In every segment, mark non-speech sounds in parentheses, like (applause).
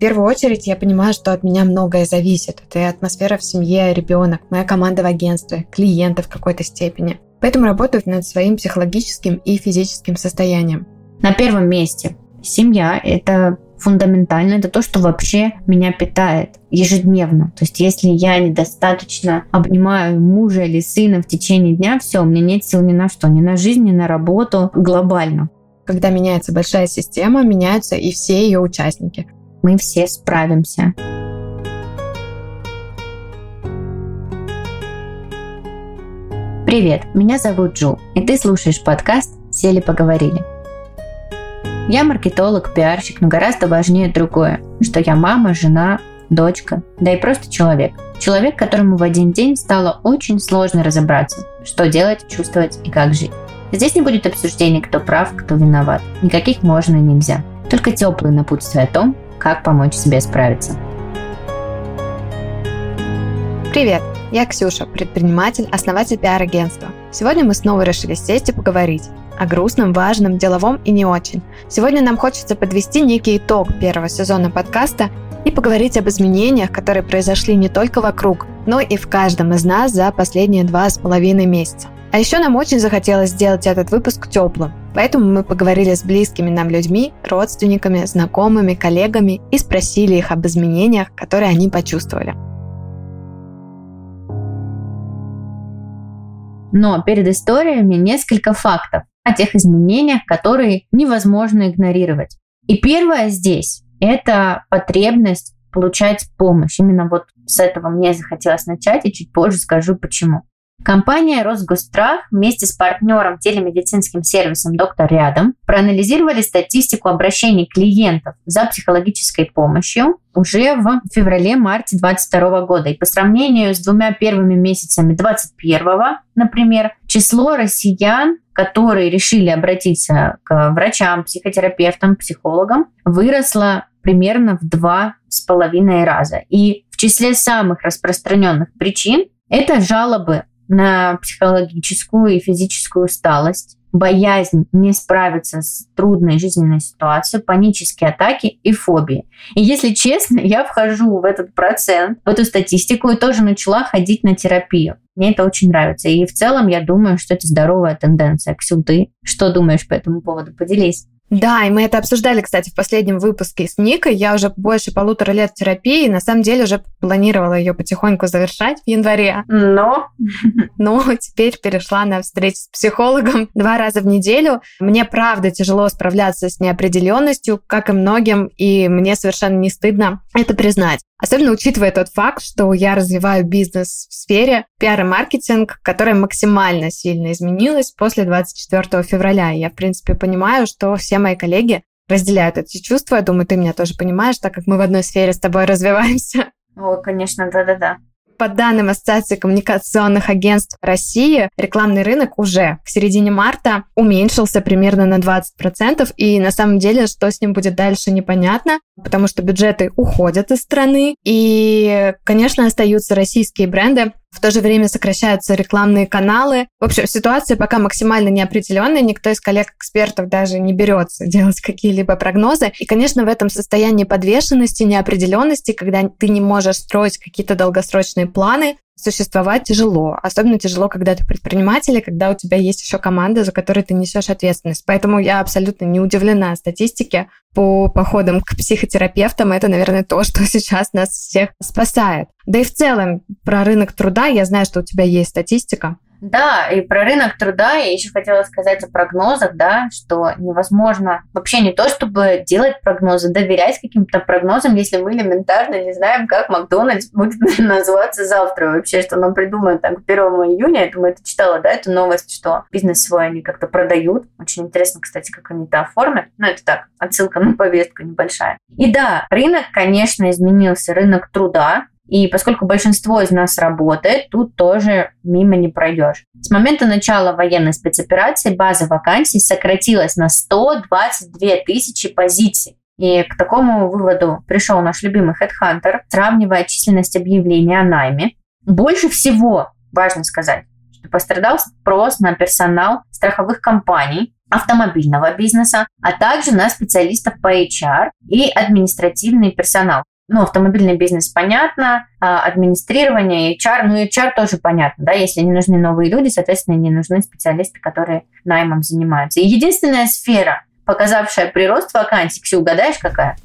первую очередь я понимаю, что от меня многое зависит. Это и атмосфера в семье, ребенок, моя команда в агентстве, клиенты в какой-то степени. Поэтому работаю над своим психологическим и физическим состоянием. На первом месте семья – это фундаментально, это то, что вообще меня питает ежедневно. То есть если я недостаточно обнимаю мужа или сына в течение дня, все, у меня нет сил ни на что, ни на жизнь, ни на работу глобально. Когда меняется большая система, меняются и все ее участники мы все справимся. Привет, меня зовут Джу, и ты слушаешь подкаст «Сели поговорили». Я маркетолог, пиарщик, но гораздо важнее другое, что я мама, жена, дочка, да и просто человек. Человек, которому в один день стало очень сложно разобраться, что делать, чувствовать и как жить. Здесь не будет обсуждений, кто прав, кто виноват. Никаких можно и нельзя. Только теплые напутствия о том, как помочь себе справиться. Привет, я Ксюша, предприниматель, основатель пиар-агентства. Сегодня мы снова решили сесть и поговорить о грустном, важном, деловом и не очень. Сегодня нам хочется подвести некий итог первого сезона подкаста и поговорить об изменениях, которые произошли не только вокруг, но и в каждом из нас за последние два с половиной месяца. А еще нам очень захотелось сделать этот выпуск теплым, поэтому мы поговорили с близкими нам людьми, родственниками, знакомыми, коллегами и спросили их об изменениях, которые они почувствовали. Но перед историями несколько фактов о тех изменениях, которые невозможно игнорировать. И первое здесь – это потребность получать помощь. Именно вот с этого мне захотелось начать, и чуть позже скажу почему. Компания Росгострах вместе с партнером телемедицинским сервисом «Доктор рядом» проанализировали статистику обращений клиентов за психологической помощью уже в феврале-марте 2022 года. И по сравнению с двумя первыми месяцами 2021, например, число россиян, которые решили обратиться к врачам, психотерапевтам, психологам, выросло примерно в два с половиной раза. И в числе самых распространенных причин это жалобы на психологическую и физическую усталость, боязнь не справиться с трудной жизненной ситуацией, панические атаки и фобии. И если честно, (laughs) я вхожу в этот процент, в эту статистику и тоже начала ходить на терапию. Мне это очень нравится. И в целом я думаю, что это здоровая тенденция. Ксю, ты что думаешь по этому поводу? Поделись. Да, и мы это обсуждали, кстати, в последнем выпуске с Никой. Я уже больше полутора лет терапии, и на самом деле уже планировала ее потихоньку завершать в январе. Но? (laughs) Но теперь перешла на встречу с психологом два раза в неделю. Мне правда тяжело справляться с неопределенностью, как и многим, и мне совершенно не стыдно это признать. Особенно учитывая тот факт, что я развиваю бизнес в сфере пиар и маркетинг, которая максимально сильно изменилась после 24 февраля. И я, в принципе, понимаю, что все мои коллеги разделяют эти чувства. Я думаю, ты меня тоже понимаешь, так как мы в одной сфере с тобой (laughs) развиваемся. О, конечно, да-да-да. По данным Ассоциации коммуникационных агентств России, рекламный рынок уже к середине марта уменьшился примерно на 20%, и на самом деле, что с ним будет дальше, непонятно, потому что бюджеты уходят из страны, и, конечно, остаются российские бренды, в то же время сокращаются рекламные каналы. В общем, ситуация пока максимально неопределенная. Никто из коллег-экспертов даже не берется делать какие-либо прогнозы. И, конечно, в этом состоянии подвешенности, неопределенности, когда ты не можешь строить какие-то долгосрочные планы, существовать тяжело. Особенно тяжело, когда ты предприниматель, и когда у тебя есть еще команда, за которой ты несешь ответственность. Поэтому я абсолютно не удивлена статистике по походам к психотерапевтам. Это, наверное, то, что (laughs) сейчас нас всех спасает. Да и в целом про рынок труда я знаю, что у тебя есть статистика. Да, и про рынок труда я еще хотела сказать о прогнозах, да, что невозможно вообще не то, чтобы делать прогнозы, доверять каким-то прогнозам, если мы элементарно не знаем, как Макдональдс будет (laughs) называться завтра вообще, что нам придумают там к 1 июня. Я думаю, ты читала, да, эту новость, что бизнес свой они как-то продают. Очень интересно, кстати, как они это оформят. Ну, это так, отсылка на повестку небольшая. И да, рынок, конечно, изменился, рынок труда, и поскольку большинство из нас работает, тут тоже мимо не пройдешь. С момента начала военной спецоперации база вакансий сократилась на 122 тысячи позиций. И к такому выводу пришел наш любимый HeadHunter, сравнивая численность объявлений о найме. Больше всего, важно сказать, что пострадал спрос на персонал страховых компаний, автомобильного бизнеса, а также на специалистов по HR и административный персонал. Ну, автомобильный бизнес понятно, а администрирование, HR, ну, HR тоже понятно, да, если не нужны новые люди, соответственно, не нужны специалисты, которые наймом занимаются. И единственная сфера, показавшая прирост вакансий. Ксю, угадаешь, какая?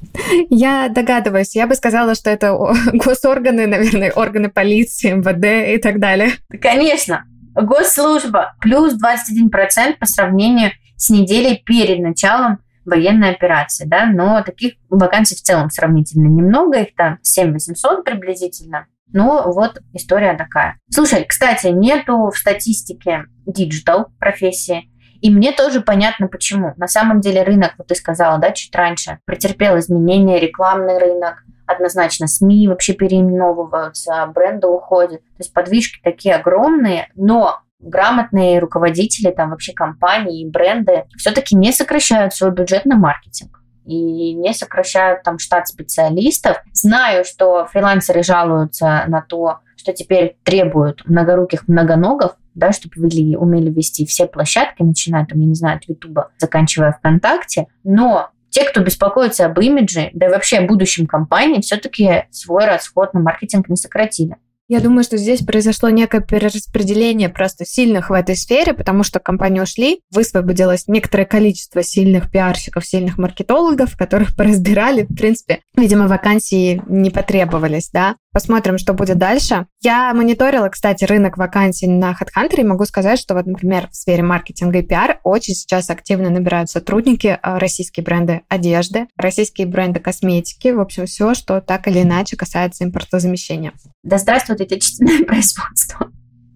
Я догадываюсь. Я бы сказала, что это (laughs) госорганы, наверное, органы полиции, МВД и так далее. Конечно. Госслужба плюс 21% по сравнению с неделей перед началом военной операции, да, но таких вакансий в целом сравнительно немного, их там 7 800 приблизительно. Ну, вот история такая. Слушай, кстати, нету в статистике digital профессии, и мне тоже понятно, почему. На самом деле рынок, вот ты сказала, да, чуть раньше, претерпел изменения, рекламный рынок, однозначно СМИ вообще переименовываются, бренды уходят. То есть подвижки такие огромные, но грамотные руководители, там вообще компании бренды все-таки не сокращают свой бюджет на маркетинг и не сокращают там штат специалистов. Знаю, что фрилансеры жалуются на то, что теперь требуют многоруких многоногов, да, чтобы вели, умели вести все площадки, начиная там, я не знаю, от Ютуба, заканчивая ВКонтакте. Но те, кто беспокоится об имидже, да и вообще о будущем компании, все-таки свой расход на маркетинг не сократили. Я думаю, что здесь произошло некое перераспределение просто сильных в этой сфере, потому что компании ушли, высвободилось некоторое количество сильных пиарщиков, сильных маркетологов, которых (laughs) поразбирали. В принципе, видимо, вакансии не потребовались, да. Посмотрим, что будет дальше. Я мониторила, кстати, рынок вакансий на HeadHunter и могу сказать, что вот, например, в сфере маркетинга и пиар очень сейчас активно набирают сотрудники а, российские бренды одежды, российские бренды косметики, в общем, все, что так или иначе касается импортозамещения. Да здравствует отечественное (laughs) производство.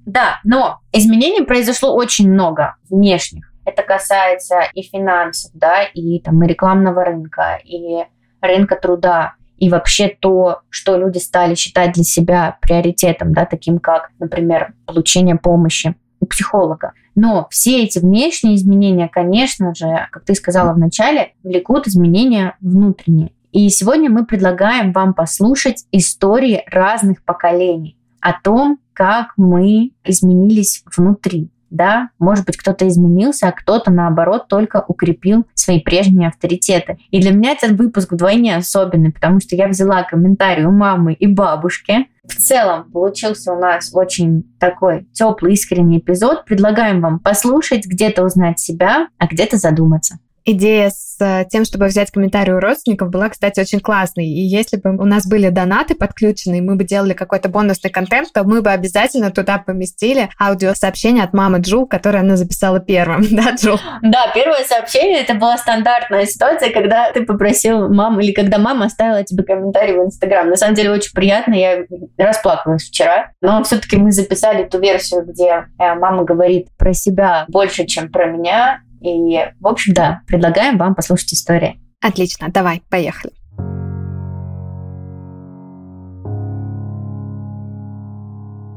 Да, но изменений произошло очень много внешних. Это касается и финансов, да, и там и рекламного рынка, и рынка труда, и вообще то, что люди стали считать для себя приоритетом, да, таким как, например, получение помощи у психолога. Но все эти внешние изменения, конечно же, как ты сказала в начале, влекут изменения внутренние. И сегодня мы предлагаем вам послушать истории разных поколений о том, как мы изменились внутри да, может быть, кто-то изменился, а кто-то, наоборот, только укрепил свои прежние авторитеты. И для меня этот выпуск вдвойне особенный, потому что я взяла комментарий у мамы и бабушки. В целом получился у нас очень такой теплый, искренний эпизод. Предлагаем вам послушать, где-то узнать себя, а где-то задуматься. Идея с э, тем, чтобы взять комментарии у родственников, была, кстати, очень классной. И если бы у нас были донаты подключены, и мы бы делали какой-то бонусный контент, то мы бы обязательно туда поместили аудиосообщение от мамы Джул, которое она записала первым. (laughs) Да, Джул? Да, первое сообщение, это была стандартная ситуация, когда ты попросил маму, или когда мама оставила тебе комментарий в Инстаграм. На самом деле очень приятно, я расплакалась вчера. Но все-таки мы записали ту версию, где э, мама говорит про себя больше, чем про меня, и, в общем, да, предлагаем вам послушать истории. Отлично, давай, поехали.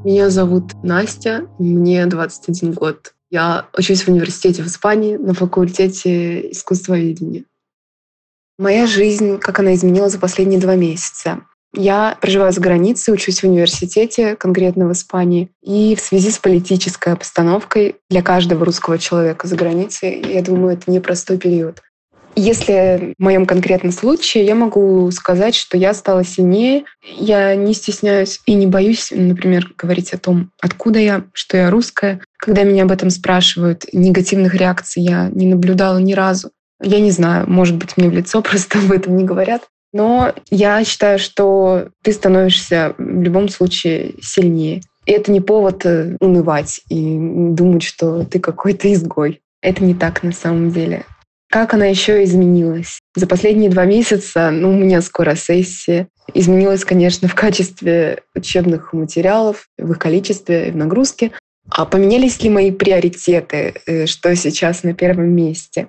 Меня зовут Настя, мне 21 год. Я учусь в университете в Испании на факультете искусствоведения. Моя жизнь, как она изменилась за последние два месяца. Я проживаю за границей, учусь в университете, конкретно в Испании. И в связи с политической обстановкой для каждого русского человека за границей, я думаю, это непростой период. Если в моем конкретном случае, я могу сказать, что я стала сильнее. Я не стесняюсь и не боюсь, например, говорить о том, откуда я, что я русская. Когда меня об этом спрашивают, негативных реакций я не наблюдала ни разу. Я не знаю, может быть, мне в лицо (laughs) просто об этом не говорят. Но я считаю, что ты становишься в любом случае сильнее. И это не повод э, унывать и думать, что ты какой-то изгой. Это не так на самом деле. Как она еще изменилась? За последние два месяца, ну, у меня скоро сессия, изменилась, конечно, в качестве учебных материалов, в их количестве, в нагрузке. А поменялись ли мои приоритеты, э, что сейчас на первом месте?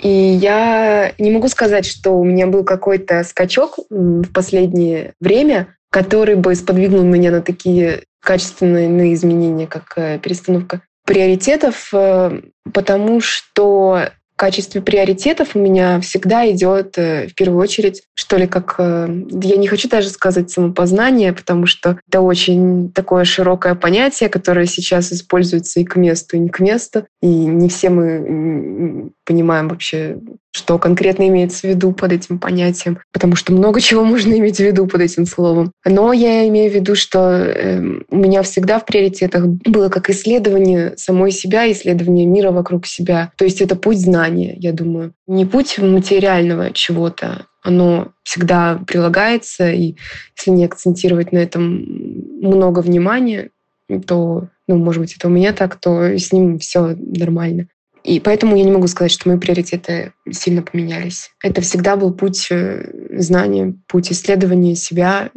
И я не могу сказать, что у меня был какой-то скачок в последнее время, который бы сподвигнул меня на такие качественные изменения, как э, перестановка приоритетов, э, потому что в качестве приоритетов у меня всегда идет э, в первую очередь, что ли, как, я не хочу даже сказать самопознание, потому что это очень такое широкое понятие, которое сейчас используется и к месту, и не к месту, и не все мы понимаем вообще, что конкретно имеется в виду под этим понятием, потому что много чего можно иметь в виду под этим словом. Но я имею в виду, что э, у меня всегда в приоритетах было как исследование самой себя, исследование мира вокруг себя. То есть это путь знания, я думаю. Не путь материального чего-то, оно всегда прилагается, и если не акцентировать на этом много внимания, то, ну, может быть, это у меня так, то с ним все нормально. И поэтому я не могу сказать, что мои приоритеты сильно поменялись. Это всегда был путь э, знания, путь исследования себя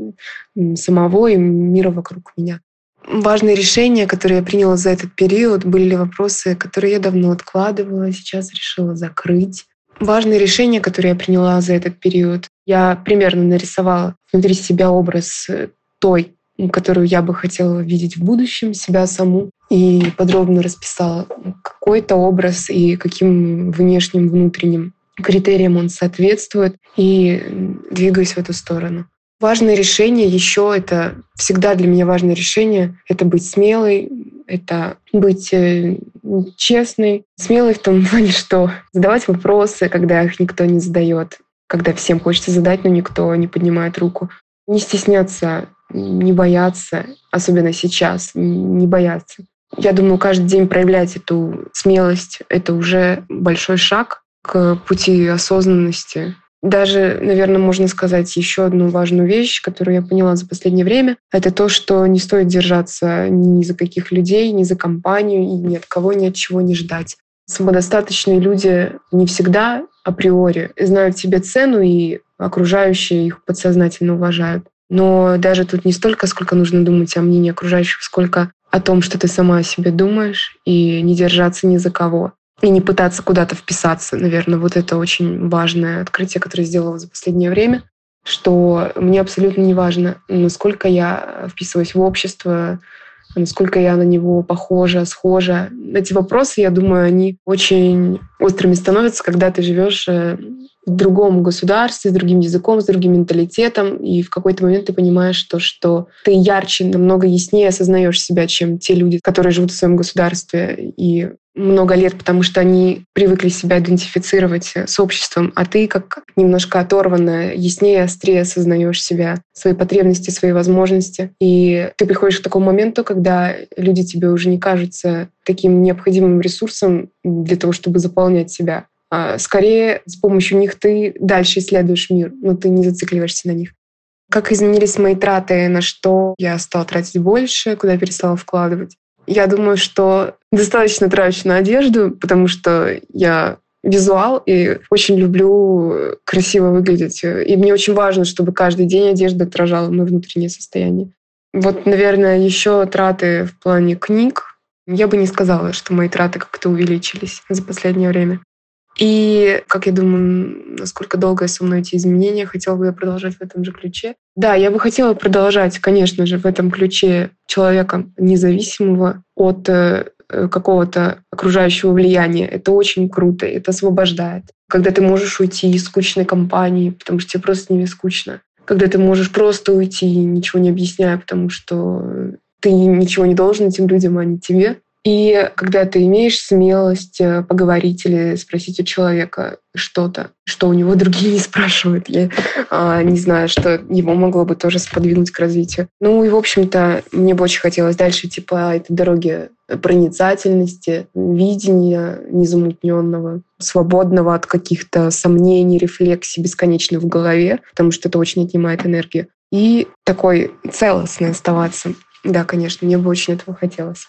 самого и мира вокруг меня. Важные решения, которые я приняла за этот период, были вопросы, которые я давно откладывала, сейчас решила закрыть. Важные решения, которые я приняла за этот период, я примерно нарисовала внутри себя образ э, той, которую я бы хотела видеть в будущем, себя саму, и подробно расписала какой-то образ и каким внешним, внутренним критериям он соответствует, и двигаюсь в эту сторону. Важное решение еще это всегда для меня важное решение это быть смелой, это быть э, честной, смелой в том плане, что задавать вопросы, когда их никто не задает, когда всем хочется задать, но никто не поднимает руку, не стесняться не бояться, особенно сейчас, не бояться. Я думаю, каждый день проявлять эту смелость — это уже большой шаг к пути осознанности. Даже, наверное, можно сказать еще одну важную вещь, которую я поняла за последнее время, это то, что не стоит держаться ни за каких людей, ни за компанию, и ни от кого, ни от чего не ждать. Самодостаточные люди не всегда априори знают себе цену, и окружающие их подсознательно уважают. Но даже тут не столько, сколько нужно думать о мнении окружающих, сколько о том, что ты сама о себе думаешь, и не держаться ни за кого. И не пытаться куда-то вписаться. Наверное, вот это очень важное открытие, которое сделала за последнее время, что мне абсолютно не важно, насколько я вписываюсь в общество, насколько я на него похожа, схожа. Эти вопросы, я думаю, они очень острыми становятся, когда ты живешь э, в другом государстве, с другим языком, с другим менталитетом, и в какой-то момент ты понимаешь то, что ты ярче, намного яснее осознаешь себя, чем те люди, которые живут в своем государстве и много лет, потому что они привыкли себя идентифицировать с обществом, а ты как немножко оторванная, яснее, острее осознаешь себя, свои потребности, свои возможности. И ты приходишь к такому моменту, когда люди тебе уже не кажутся таким необходимым ресурсом для того, чтобы заполнять себя. А скорее, с помощью них ты дальше исследуешь мир, но ты не зацикливаешься на них. Как изменились мои траты, на что я стала тратить больше, куда перестала вкладывать. Я думаю, что достаточно трачу на одежду, потому что я визуал и очень люблю красиво выглядеть. И мне очень важно, чтобы каждый день одежда отражала мое внутреннее состояние. Вот, наверное, еще траты в плане книг. Я бы не сказала, что мои траты как-то увеличились за последнее время. И, как я думаю, насколько долго со мной эти изменения, хотела бы я продолжать в этом же ключе. Да, я бы хотела продолжать, конечно же, в этом ключе человека независимого от э, какого-то окружающего влияния. Это очень круто, это освобождает. Когда ты можешь уйти из скучной компании, потому что тебе просто с ними скучно. Когда ты можешь просто уйти, ничего не объясняя, потому что ты ничего не должен этим людям, а не тебе. И когда ты имеешь смелость э, поговорить или спросить у человека что-то, что у него другие не спрашивают, я а, не знаю, что его могло бы тоже сподвинуть к развитию. Ну и, в общем-то, мне бы очень хотелось дальше идти по этой дороге проницательности, видения незамутненного, свободного от каких-то сомнений, рефлексий бесконечно в голове, потому что это очень отнимает энергию. И такой целостный оставаться. Да, конечно, мне бы очень этого хотелось.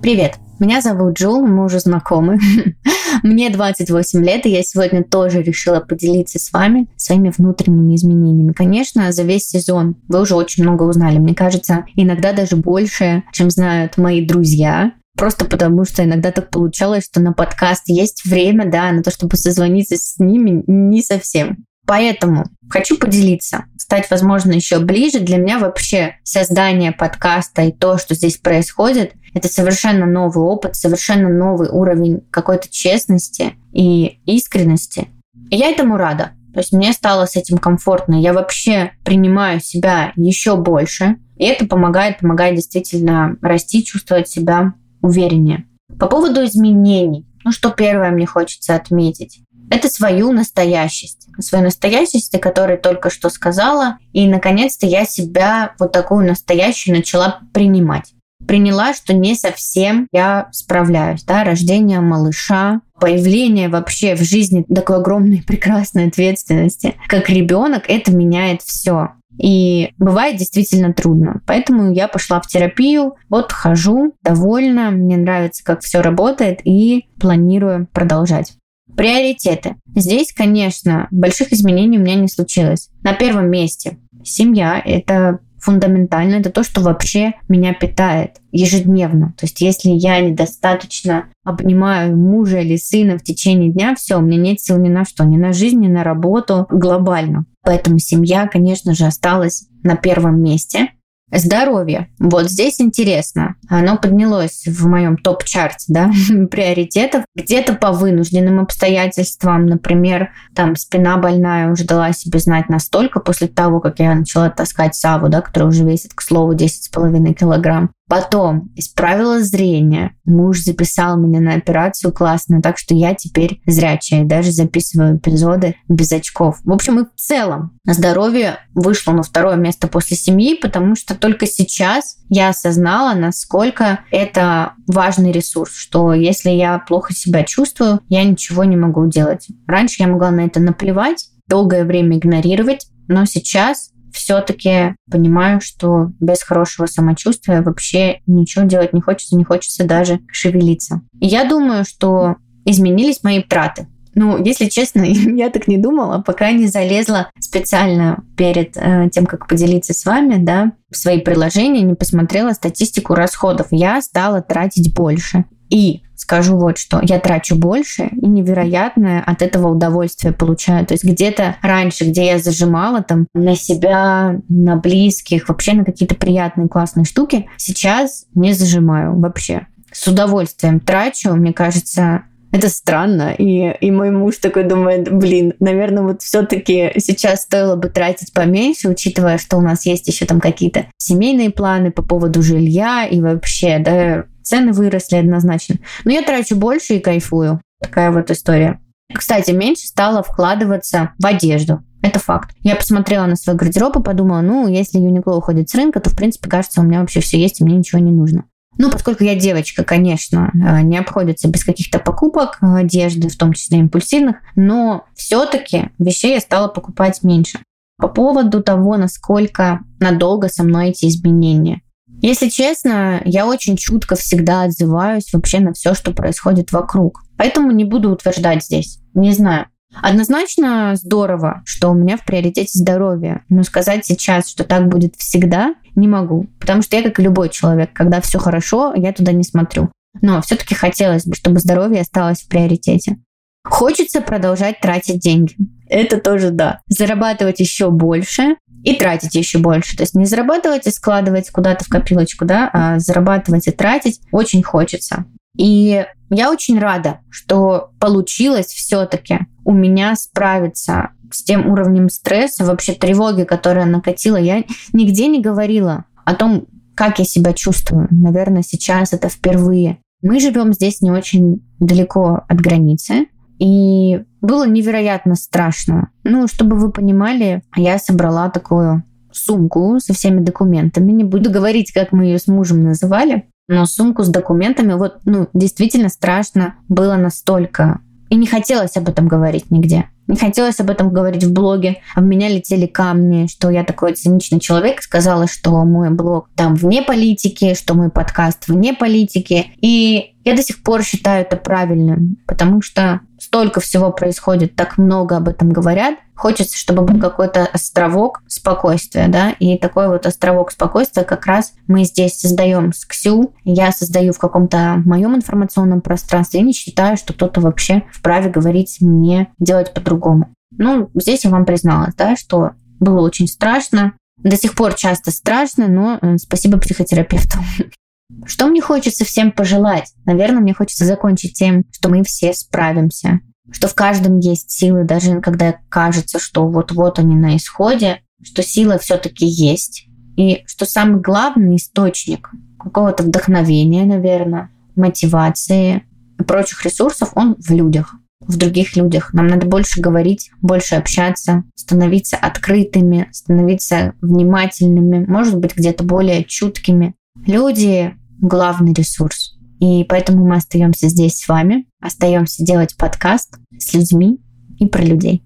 Привет, меня зовут Джул, мы уже знакомы. (laughs) Мне 28 лет, и я сегодня тоже решила поделиться с вами своими внутренними изменениями. Конечно, за весь сезон вы уже очень много узнали. Мне кажется, иногда даже больше, чем знают мои друзья. Просто потому, что иногда так получалось, что на подкаст есть время, да, на то, чтобы созвониться с ними, не совсем. Поэтому хочу поделиться, стать, возможно, еще ближе. Для меня вообще создание подкаста и то, что здесь происходит, это совершенно новый опыт, совершенно новый уровень какой-то честности и искренности. И я этому рада. То есть мне стало с этим комфортно. Я вообще принимаю себя еще больше. И это помогает, помогает действительно расти, чувствовать себя увереннее. По поводу изменений. Ну, что первое мне хочется отметить? Это свою настоящесть. Свою настоящесть, о которой только что сказала. И, наконец-то, я себя вот такую настоящую начала принимать приняла, что не совсем я справляюсь. Да? Рождение малыша, появление вообще в жизни такой огромной (laughs) прекрасной ответственности, как ребенок, это меняет все. И бывает действительно трудно. Поэтому я пошла в терапию, вот хожу, довольна, мне нравится, как все работает, и планирую продолжать. Приоритеты. Здесь, конечно, больших изменений у меня не случилось. На первом месте семья – это фундаментально, это то, что вообще меня питает ежедневно. То есть если я недостаточно обнимаю мужа или сына в течение дня, все, у меня нет сил ни на что, ни на жизнь, ни на работу глобально. Поэтому семья, конечно же, осталась на первом месте. Здоровье. Вот здесь интересно. Оно поднялось в моем топ-чарте, да, (laughs) приоритетов. Где-то по вынужденным обстоятельствам, например, там спина больная уже дала себе знать настолько после того, как я начала таскать Саву, да, которая уже весит, к слову, 10,5 килограмм. Потом исправила зрение. Муж записал меня на операцию классно, так что я теперь зрячая. Даже записываю эпизоды без очков. В общем, и в целом здоровье вышло на второе место после семьи, потому что только сейчас я осознала, насколько это важный ресурс, что если я плохо себя чувствую, я ничего не могу делать. Раньше я могла на это наплевать, долгое время игнорировать, но сейчас все-таки понимаю, что без хорошего самочувствия вообще ничего делать не хочется, не хочется даже шевелиться. И я думаю, что изменились мои траты. Ну, если честно, (laughs) я так не думала, пока не залезла специально перед э, тем, как поделиться с вами, да, в свои приложения, не посмотрела статистику расходов. Я стала тратить больше. И скажу вот что, я трачу больше и невероятное от этого удовольствие получаю. То есть где-то раньше, где я зажимала там на себя, на близких, вообще на какие-то приятные классные штуки, сейчас не зажимаю вообще. С удовольствием трачу, мне кажется, это странно. И, и мой муж такой думает, блин, наверное, вот все-таки сейчас стоило бы тратить поменьше, учитывая, что у нас есть еще там какие-то семейные планы по поводу жилья и вообще, да, цены выросли однозначно. Но я трачу больше и кайфую. Такая вот история. Кстати, меньше стало вкладываться в одежду. Это факт. Я посмотрела на свой гардероб и подумала, ну, если Uniqlo уходит с рынка, то, в принципе, кажется, у меня вообще все есть, и мне ничего не нужно. Ну, поскольку я девочка, конечно, э, не обходится без каких-то покупок одежды, в том числе импульсивных, но все-таки вещей я стала покупать меньше. По поводу того, насколько надолго со мной эти изменения. Если честно, я очень чутко всегда отзываюсь вообще на все, что происходит вокруг. Поэтому не буду утверждать здесь. Не знаю. Однозначно здорово, что у меня в приоритете здоровье. Но сказать сейчас, что так будет всегда, не могу. Потому что я, как и любой человек, когда все хорошо, я туда не смотрю. Но все-таки хотелось бы, чтобы здоровье осталось в приоритете. Хочется продолжать тратить деньги. Это тоже да. Зарабатывать еще больше и тратить еще больше. То есть не зарабатывать и складывать куда-то в копилочку, да, а зарабатывать и тратить очень хочется. И я очень рада, что получилось все-таки у меня справиться с тем уровнем стресса, вообще тревоги, которая накатила. Я нигде не говорила о том, как я себя чувствую. Наверное, сейчас это впервые. Мы живем здесь не очень далеко от границы. И было невероятно страшно. Ну, чтобы вы понимали, я собрала такую сумку со всеми документами. Не буду говорить, как мы ее с мужем называли, но сумку с документами, вот, ну, действительно страшно было настолько. И не хотелось об этом говорить нигде. Не хотелось об этом говорить в блоге. А в меня летели камни, что я такой циничный человек. Сказала, что мой блог там вне политики, что мой подкаст вне политики. И я до сих пор считаю это правильным, потому что столько всего происходит, так много об этом говорят. Хочется, чтобы был какой-то островок спокойствия, да, и такой вот островок спокойствия как раз мы здесь создаем с Ксю. Я создаю в каком-то моем информационном пространстве и не считаю, что кто-то вообще вправе говорить мне делать по-другому. Ну, здесь я вам призналась, да, что было очень страшно, до сих пор часто страшно, но э, спасибо психотерапевту. (laughs) Что мне хочется всем пожелать? Наверное, мне хочется закончить тем, что мы все справимся. что в каждом есть силы, даже когда кажется, что вот-вот они на исходе, что сила все-таки есть. И что самый главный источник какого-то вдохновения, наверное, мотивации и прочих ресурсов, он в людях в других людях. Нам надо больше говорить, больше общаться, становиться открытыми, становиться внимательными, может быть, где-то более чуткими. Люди — главный ресурс. И поэтому мы остаемся здесь с вами, остаемся делать подкаст с людьми и про людей.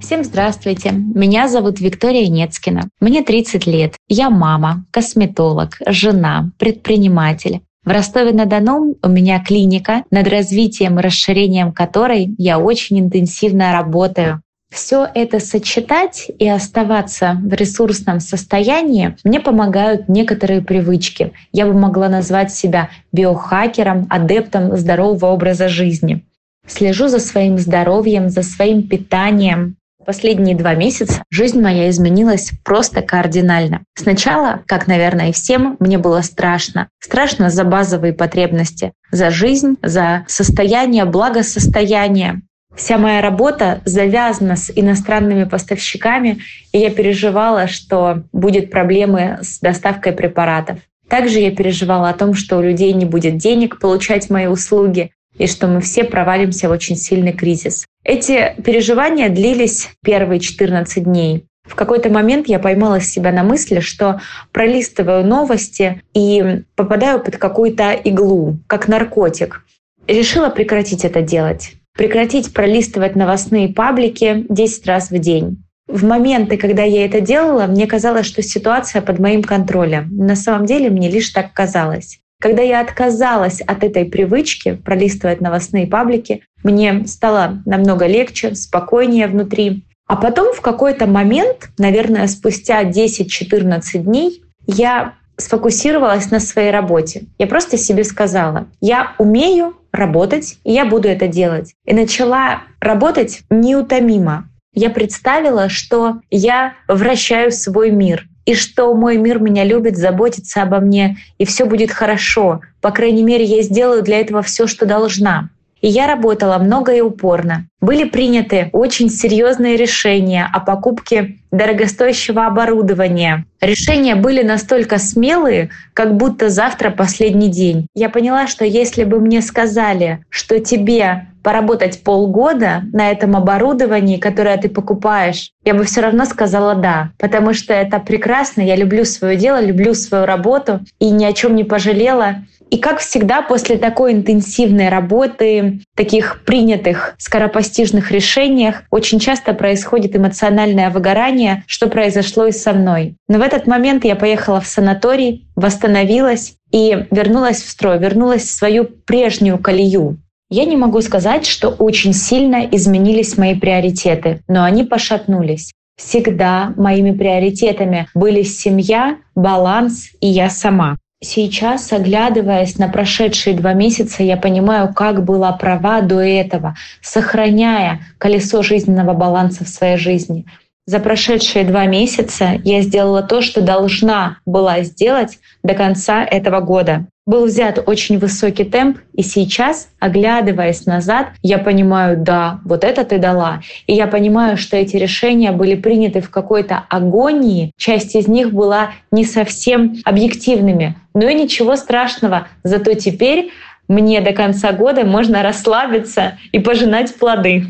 Всем здравствуйте! Меня зовут Виктория Нецкина. Мне 30 лет. Я мама, косметолог, жена, предприниматель. В Ростове-на-Дону у меня клиника, над развитием и расширением которой я очень интенсивно работаю. Все это сочетать и оставаться в ресурсном состоянии мне помогают некоторые привычки. Я бы могла назвать себя биохакером, адептом здорового образа жизни. Слежу за своим здоровьем, за своим питанием, Последние два месяца жизнь моя изменилась просто кардинально. Сначала, как, наверное, и всем, мне было страшно. Страшно за базовые потребности, за жизнь, за состояние, благосостояние. Вся моя работа завязана с иностранными поставщиками, и я переживала, что будет проблемы с доставкой препаратов. Также я переживала о том, что у людей не будет денег получать мои услуги, и что мы все провалимся в очень сильный кризис. Эти переживания длились первые 14 дней. В какой-то момент я поймала себя на мысли, что пролистываю новости и попадаю под какую-то иглу, как наркотик. Решила прекратить это делать. Прекратить пролистывать новостные паблики 10 раз в день. В моменты, когда я это делала, мне казалось, что ситуация под моим контролем. На самом деле мне лишь так казалось. Когда я отказалась от этой привычки пролистывать новостные паблики, мне стало намного легче, спокойнее внутри. А потом в какой-то момент, наверное, спустя 10-14 дней, я сфокусировалась на своей работе. Я просто себе сказала, я умею работать, и я буду это делать. И начала работать неутомимо. Я представила, что я вращаю свой мир, и что мой мир меня любит, заботится обо мне, и все будет хорошо. По крайней мере, я сделаю для этого все, что должна. И я работала много и упорно. Были приняты очень серьезные решения о покупке дорогостоящего оборудования. Решения были настолько смелые, как будто завтра последний день. Я поняла, что если бы мне сказали, что тебе поработать полгода на этом оборудовании, которое ты покупаешь, я бы все равно сказала да, потому что это прекрасно, я люблю свое дело, люблю свою работу и ни о чем не пожалела. И как всегда, после такой интенсивной работы, таких принятых скоропостижных решениях, очень часто происходит эмоциональное выгорание, что произошло и со мной. Но в этот момент я поехала в санаторий, восстановилась и вернулась в строй, вернулась в свою прежнюю колею. Я не могу сказать, что очень сильно изменились мои приоритеты, но они пошатнулись. Всегда моими приоритетами были семья, баланс и я сама. Сейчас, оглядываясь на прошедшие два месяца, я понимаю, как была права до этого, сохраняя колесо жизненного баланса в своей жизни. За прошедшие два месяца я сделала то, что должна была сделать до конца этого года. Был взят очень высокий темп, и сейчас, оглядываясь назад, я понимаю, да, вот это ты дала. И я понимаю, что эти решения были приняты в какой-то агонии. Часть из них была не совсем объективными. Но и ничего страшного. Зато теперь мне до конца года можно расслабиться и пожинать плоды.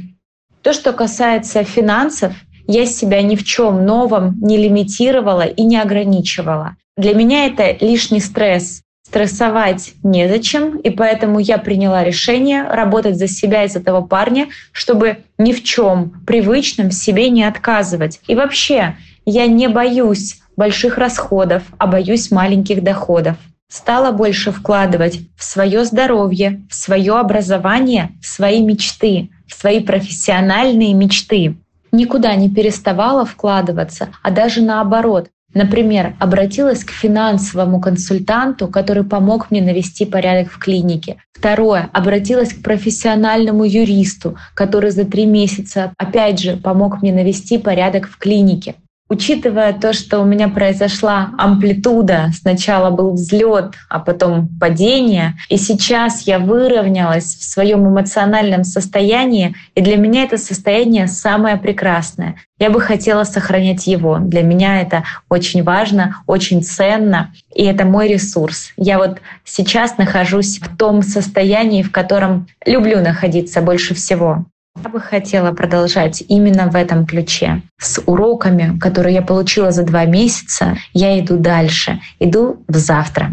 То, что касается финансов, я себя ни в чем новом не лимитировала и не ограничивала. Для меня это лишний стресс. Стрессовать незачем, и поэтому я приняла решение работать за себя и за того парня, чтобы ни в чем привычном себе не отказывать. И вообще, я не боюсь больших расходов, а боюсь маленьких доходов. Стала больше вкладывать в свое здоровье, в свое образование, в свои мечты, в свои профессиональные мечты никуда не переставала вкладываться, а даже наоборот. Например, обратилась к финансовому консультанту, который помог мне навести порядок в клинике. Второе, обратилась к профессиональному юристу, который за три месяца, опять же, помог мне навести порядок в клинике. Учитывая то, что у меня произошла амплитуда, сначала был взлет, а потом падение, и сейчас я выровнялась в своем эмоциональном состоянии, и для меня это состояние самое прекрасное. Я бы хотела сохранять его. Для меня это очень важно, очень ценно, и это мой ресурс. Я вот сейчас нахожусь в том состоянии, в котором люблю находиться больше всего. Я бы хотела продолжать именно в этом ключе. С уроками, которые я получила за два месяца, я иду дальше, иду в завтра.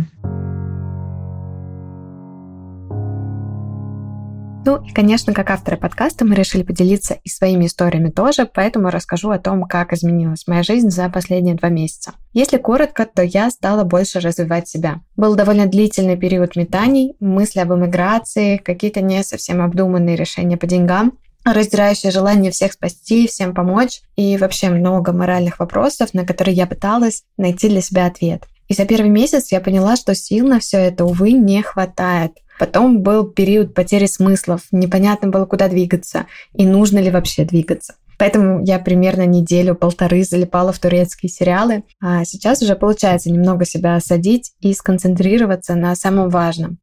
Ну и, конечно, как авторы подкаста мы решили поделиться и своими историями тоже, поэтому расскажу о том, как изменилась моя жизнь за последние два месяца. Если коротко, то я стала больше развивать себя. Был довольно длительный период метаний, мысли об эмиграции, какие-то не совсем обдуманные решения по деньгам, раздирающее желание всех спасти, всем помочь и вообще много моральных вопросов, на которые я пыталась найти для себя ответ. И за первый месяц я поняла, что сил на все это, увы, не хватает. Потом был период потери смыслов, непонятно было, куда двигаться и нужно ли вообще двигаться. Поэтому я примерно неделю-полторы залипала в турецкие сериалы, а сейчас уже получается немного себя осадить и сконцентрироваться на самом важном.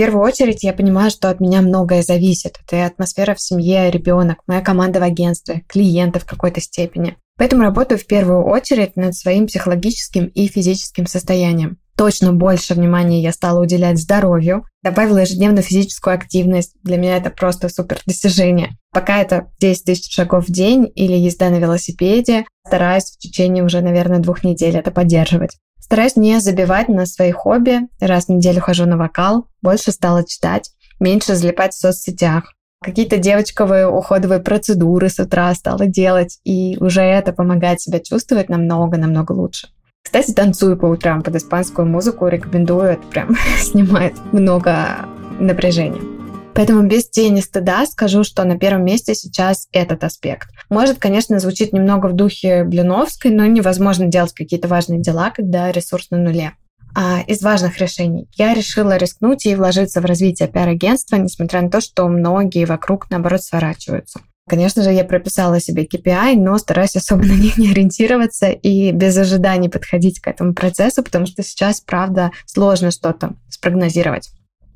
Первую очередь я понимаю, что от меня многое зависит. Это атмосфера в семье, ребенок, моя команда в агентстве, клиенты в какой-то степени. Поэтому работаю в первую очередь над своим психологическим и физическим состоянием. Точно больше внимания я стала уделять здоровью, добавила ежедневную физическую активность. Для меня это просто супер достижение. Пока это 10 тысяч шагов в день или езда на велосипеде, стараюсь в течение уже, наверное, двух недель это поддерживать. Стараюсь не забивать на свои хобби. Раз в неделю хожу на вокал, больше стала читать, меньше залипать в соцсетях. Какие-то девочковые уходовые процедуры с утра стала делать, и уже это помогает себя чувствовать намного-намного лучше. Кстати, танцую по утрам под испанскую музыку, рекомендую, это прям (laughs) снимает много напряжения. Поэтому без тени стыда скажу, что на первом месте сейчас этот аспект. Может, конечно, звучит немного в духе Блиновской, но невозможно делать какие-то важные дела, когда ресурс на нуле. А из важных решений я решила рискнуть и вложиться в развитие пиар-агентства, несмотря на то, что многие вокруг, наоборот, сворачиваются. Конечно же, я прописала себе KPI, но стараюсь особо на них не ориентироваться и без ожиданий подходить к этому процессу, потому что сейчас, правда, сложно что-то спрогнозировать.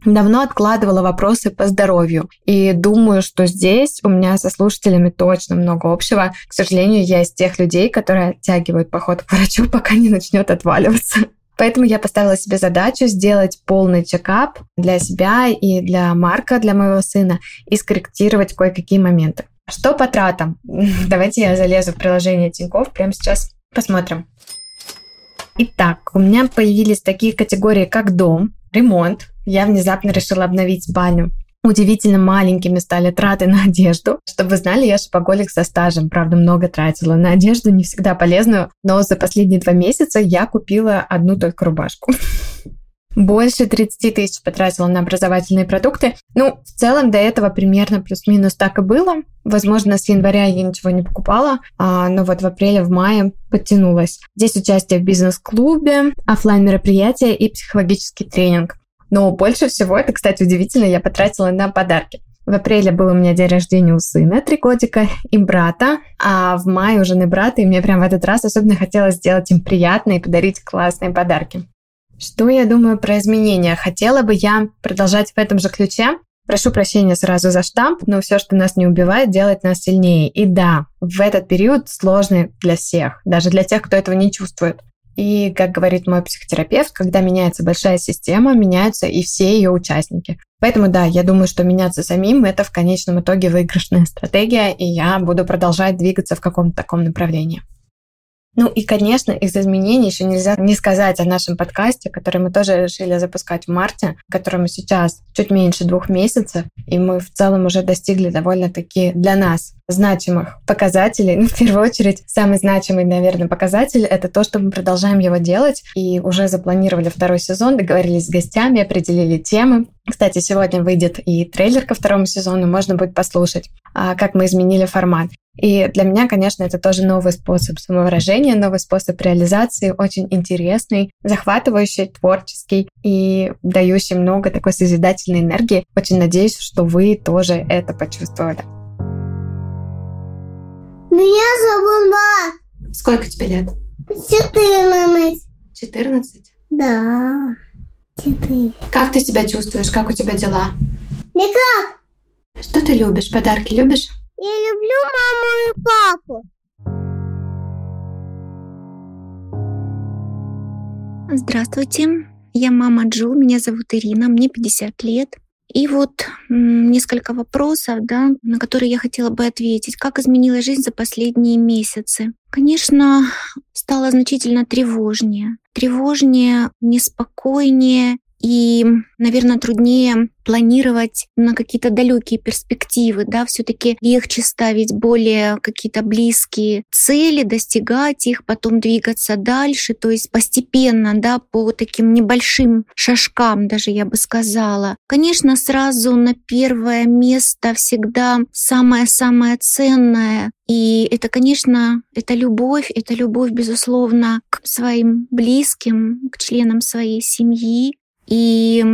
Давно откладывала вопросы по здоровью. И думаю, что здесь у меня со слушателями точно много общего. К сожалению, я из тех людей, которые оттягивают поход к врачу, (laughs) пока не начнет отваливаться. Поэтому я поставила себе задачу сделать полный чекап для себя и для Марка, для моего сына, и скорректировать кое-какие моменты. Что по тратам? (laughs) Давайте я залезу в приложение Тинькофф прямо сейчас посмотрим. Итак, у меня появились такие категории, как дом, ремонт, я внезапно решила обновить спальню. Удивительно маленькими стали траты на одежду. Чтобы вы знали, я шопоголик со стажем, правда, много тратила на одежду, не всегда полезную, но за последние два месяца я купила одну только рубашку. (laughs) Больше 30 тысяч потратила на образовательные продукты. Ну, в целом до этого примерно плюс-минус так и было. Возможно, с января я ничего не покупала, а, но вот в апреле, в мае подтянулась. Здесь участие в бизнес-клубе, офлайн мероприятия и психологический тренинг. Но больше всего, это, кстати, удивительно, я потратила на подарки. В апреле был у меня день рождения у сына, три годика, и брата, а в мае у жены брата, и мне прям в этот раз особенно хотелось сделать им приятно и подарить классные подарки. Что я думаю про изменения? Хотела бы я продолжать в этом же ключе. Прошу прощения сразу за штамп, но все, что нас не убивает, делает нас сильнее. И да, в этот период сложный для всех, даже для тех, кто этого не чувствует. И, как говорит мой психотерапевт, когда меняется большая система, меняются и все ее участники. Поэтому да, я думаю, что меняться самим – это в конечном итоге выигрышная стратегия, и я буду продолжать двигаться в каком-то таком направлении. Ну и, конечно, из изменений еще нельзя не сказать о нашем подкасте, который мы тоже решили запускать в марте, которому сейчас чуть меньше двух месяцев, и мы в целом уже достигли довольно-таки для нас значимых показателей. (laughs) Ну, в первую очередь, самый значимый, наверное, показатель — это то, что мы продолжаем его делать, и уже запланировали второй сезон, договорились с гостями, определили темы. Кстати, сегодня выйдет и трейлер ко второму сезону, можно будет послушать, а, как мы изменили формат. И для меня, конечно, это тоже новый способ самовыражения, новый способ реализации, очень интересный, захватывающий, творческий и дающий много такой созидательной энергии. Очень надеюсь, что вы тоже это почувствовали. Меня зовут Марк. Сколько тебе лет? Четырнадцать. Четырнадцать? Да. Четыре. Как ты себя чувствуешь? Как у тебя дела? Никак. Что ты любишь? Подарки любишь? Я люблю маму и папу. Здравствуйте, я мама Джу, меня зовут Ирина, мне 50 лет. И вот несколько вопросов, да, на которые я хотела бы ответить. Как изменилась жизнь за последние месяцы? Конечно, стало значительно тревожнее. Тревожнее, неспокойнее и, наверное, труднее планировать на какие-то далекие перспективы, да, все-таки легче ставить более какие-то близкие цели, достигать их, потом двигаться дальше, то есть постепенно, да, по таким небольшим шажкам, даже я бы сказала. Конечно, сразу на первое место всегда самое-самое ценное и это, конечно, это любовь, это любовь, безусловно, к своим близким, к членам своей семьи. И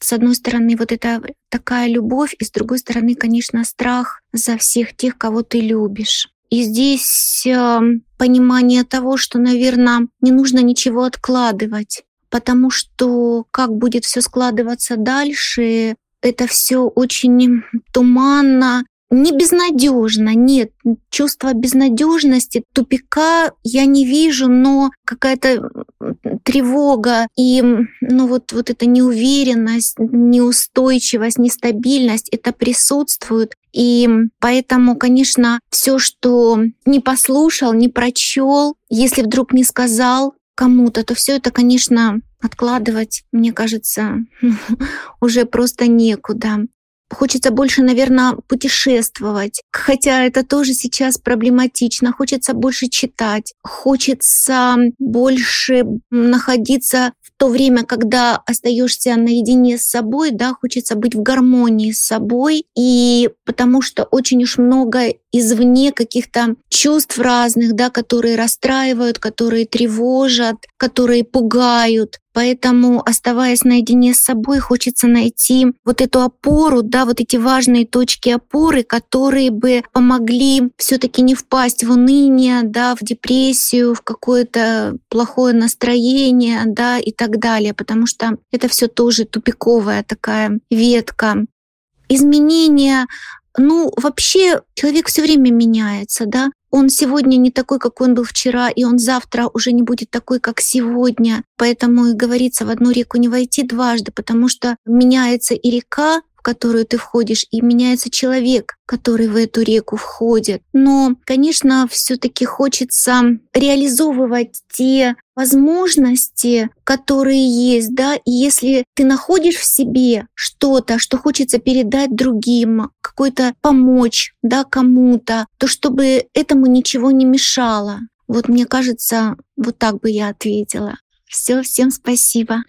с одной стороны, вот это такая любовь, и с другой стороны, конечно, страх за всех тех, кого ты любишь. И здесь э, понимание того, что, наверное, не нужно ничего откладывать, потому что как будет все складываться дальше, это все очень туманно, не безнадежно, нет, чувство безнадежности, тупика я не вижу, но какая-то тревога и ну вот, вот эта неуверенность, неустойчивость, нестабильность, это присутствует. И поэтому, конечно, все, что не послушал, не прочел, если вдруг не сказал кому-то, то все это, конечно, откладывать, мне кажется, (laughs) уже просто некуда. Хочется больше, наверное, путешествовать, хотя это тоже сейчас проблематично. Хочется больше читать, хочется больше находиться в то время, когда остаешься наедине с собой, да, хочется быть в гармонии с собой, и потому что очень уж много извне каких-то чувств разных, да, которые расстраивают, которые тревожат, которые пугают. Поэтому, оставаясь наедине с собой, хочется найти вот эту опору, да, вот эти важные точки опоры, которые бы помогли все-таки не впасть в уныние, да, в депрессию, в какое-то плохое настроение, да, и так далее, потому что это все тоже тупиковая такая ветка. Изменения ну, вообще человек все время меняется, да. Он сегодня не такой, какой он был вчера, и он завтра уже не будет такой, как сегодня. Поэтому и говорится, в одну реку не войти дважды, потому что меняется и река, в которую ты входишь, и меняется человек, который в эту реку входит. Но, конечно, все-таки хочется реализовывать те возможности, которые есть, да, и если ты находишь в себе что-то, что хочется передать другим, какой-то помочь, да, кому-то, то чтобы этому ничего не мешало. Вот мне кажется, вот так бы я ответила. Все, всем спасибо.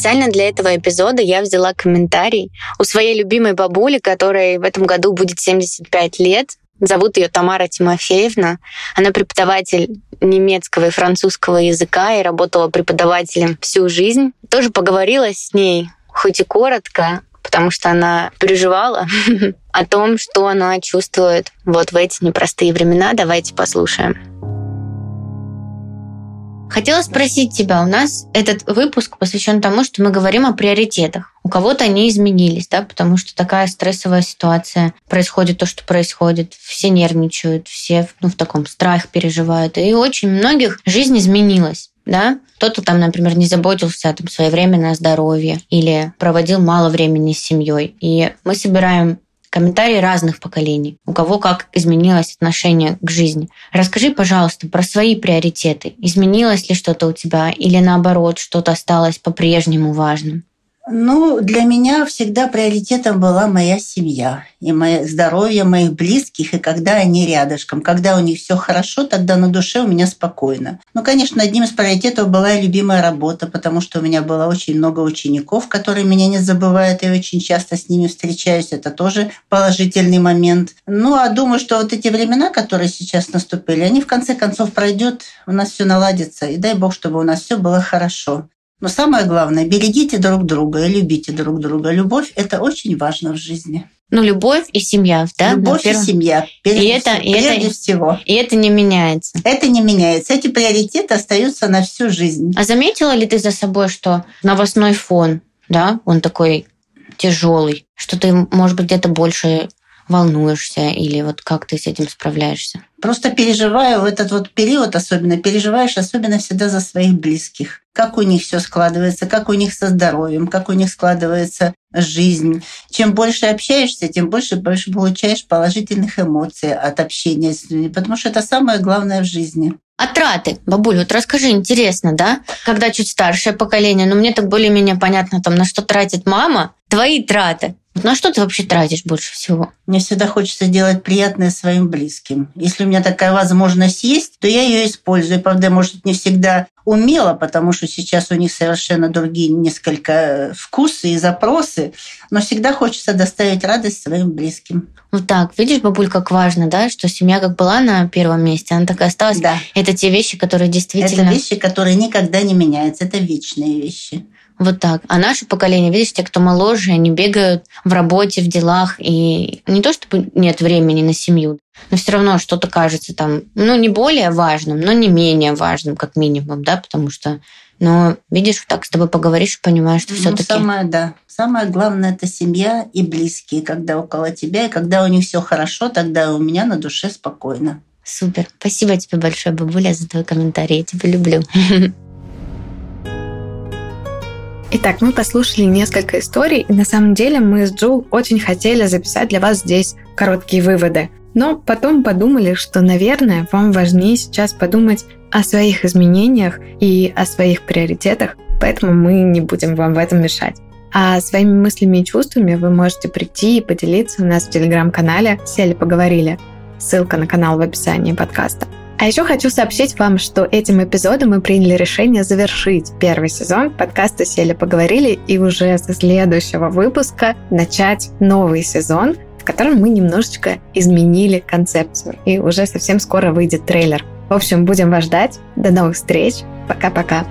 Специально для этого эпизода я взяла комментарий у своей любимой бабули, которой в этом году будет 75 лет. Зовут ее Тамара Тимофеевна. Она преподаватель немецкого и французского языка и работала преподавателем всю жизнь. Тоже поговорила с ней, хоть и коротко, потому что она переживала (laughs) о том, что она чувствует вот в эти непростые времена. Давайте послушаем. Хотела спросить тебя, у нас этот выпуск посвящен тому, что мы говорим о приоритетах. У кого-то они изменились, да, потому что такая стрессовая ситуация происходит, то, что происходит. Все нервничают, все ну, в таком страхе переживают. И очень многих жизнь изменилась да, кто-то там, например, не заботился там своевременно о здоровье или проводил мало времени с семьей. И мы собираем комментарии разных поколений, у кого как изменилось отношение к жизни. Расскажи, пожалуйста, про свои приоритеты. Изменилось ли что-то у тебя или наоборот, что-то осталось по-прежнему важным? Ну, для меня всегда приоритетом была моя семья и мое здоровье моих близких, и когда они рядышком. Когда у них все хорошо, тогда на душе у меня спокойно. Ну, конечно, одним из приоритетов была и любимая работа, потому что у меня было очень много учеников, которые меня не забывают, и очень часто с ними встречаюсь. Это тоже положительный момент. Ну, а думаю, что вот эти времена, которые сейчас наступили, они в конце концов пройдут, у нас все наладится. И дай Бог, чтобы у нас все было хорошо. Но самое главное, берегите друг друга и любите друг друга. Любовь – это очень важно в жизни. Ну, любовь и семья, да? Любовь и семья. Прежде, И это- всего- и это- прежде всего. И это не меняется. Это не меняется. Эти приоритеты остаются на всю жизнь. А заметила ли ты за собой, что новостной фон, да, он такой тяжелый, что ты, может быть, где-то больше волнуешься или вот как ты с этим справляешься? Просто переживаю в этот вот период особенно, переживаешь особенно всегда за своих близких. Как у них все складывается, как у них со здоровьем, как у них складывается жизнь. Чем больше общаешься, тем больше, больше получаешь положительных эмоций от общения с людьми, потому что это самое главное в жизни. А траты, бабуль, вот расскажи, интересно, да? Когда чуть старшее поколение, ну мне так более-менее понятно, там, на что тратит мама, твои траты. Вот на что ты вообще тратишь больше всего? Мне всегда хочется делать приятное своим близким. Если у меня такая возможность есть, то я ее использую. Правда, может, не всегда умело, потому что сейчас у них совершенно другие несколько вкусы и запросы, но всегда хочется доставить радость своим близким. Вот так, видишь, бабуль, как важно, да, что семья как была на первом месте, она так и осталась. Да. Это те вещи, которые Это действительно... вещи, которые никогда не меняются. Это вечные вещи. Вот так. А наше поколение, видишь, те, кто моложе, они бегают в работе, в делах, и не то, чтобы нет времени на семью, но все равно что-то кажется там, ну, не более важным, но не менее важным, как минимум, да, потому что, но видишь, так с тобой поговоришь и понимаешь, что Ну, все-таки... самое, да. Самое главное это семья и близкие, когда около тебя, и когда у них все хорошо, тогда у меня на душе спокойно. Супер. Спасибо тебе большое, бабуля, за твой комментарий. Я тебя люблю. (laughs) Итак, мы послушали несколько историй, и на самом деле мы с Джул очень хотели записать для вас здесь короткие выводы. Но потом подумали, что, наверное, вам важнее сейчас подумать о своих изменениях и о своих приоритетах, поэтому мы не будем вам в этом мешать. А своими мыслями и чувствами вы можете прийти и поделиться у нас в телеграм-канале «Сели поговорили». Ссылка на канал в описании подкаста. А еще хочу сообщить вам, что этим эпизодом мы приняли решение завершить первый сезон подкаста «Сели поговорили» и уже со следующего выпуска начать новый сезон, в котором мы немножечко изменили концепцию. И уже совсем скоро выйдет трейлер. В общем, будем вас ждать. До новых встреч. Пока-пока.